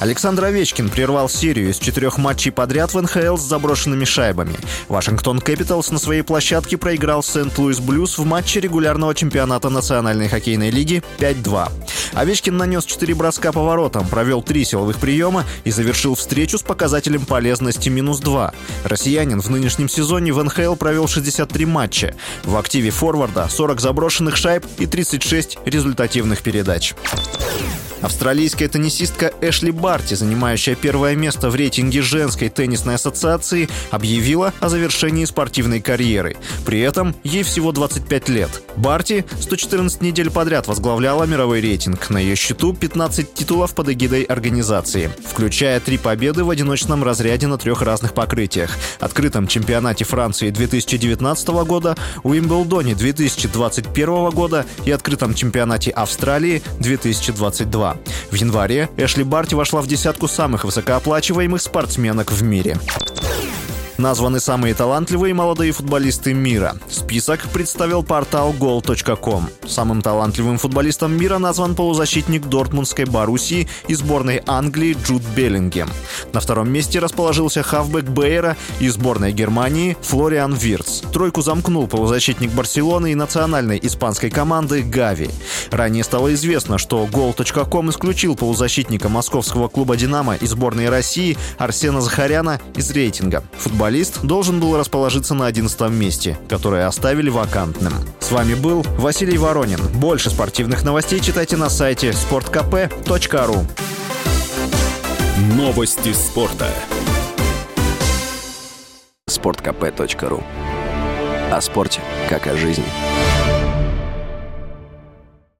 Александр Овечкин прервал серию из четырех матчей подряд в НХЛ с заброшенными шайбами. Вашингтон Кэпиталс на своей площадке проиграл Сент-Луис Блюз в матче регулярного чемпионата Национальной хоккейной лиги 5-2. Овечкин нанес 4 броска по воротам, провел 3 силовых приема и завершил встречу с показателем полезности минус 2. Россиянин в нынешнем сезоне в НХЛ провел 63 матча. В активе форварда 40 заброшенных шайб и 36 результативных передач. Австралийская теннисистка Эшли Барти, занимающая первое место в рейтинге женской теннисной ассоциации, объявила о завершении спортивной карьеры. При этом ей всего 25 лет. Барти 114 недель подряд возглавляла мировой рейтинг. На ее счету 15 титулов под эгидой организации, включая три победы в одиночном разряде на трех разных покрытиях. Открытом чемпионате Франции 2019 года, Уимблдоне 2021 года и открытом чемпионате Австралии 2022. В январе Эшли Барти вошла в десятку самых высокооплачиваемых спортсменок в мире названы самые талантливые молодые футболисты мира. Список представил портал goal.com. Самым талантливым футболистом мира назван полузащитник Дортмундской Боруссии и сборной Англии Джуд Беллингем. На втором месте расположился хавбек Бейера и сборной Германии Флориан Вирц. Тройку замкнул полузащитник Барселоны и национальной испанской команды Гави. Ранее стало известно, что goal.com исключил полузащитника московского клуба «Динамо» и сборной России Арсена Захаряна из рейтинга. Футболист должен был расположиться на 11 месте, которое оставили вакантным. С вами был Василий Воронин. Больше спортивных новостей читайте на сайте sportkp.ru Новости спорта. sportkp.ru О спорте, как о жизни.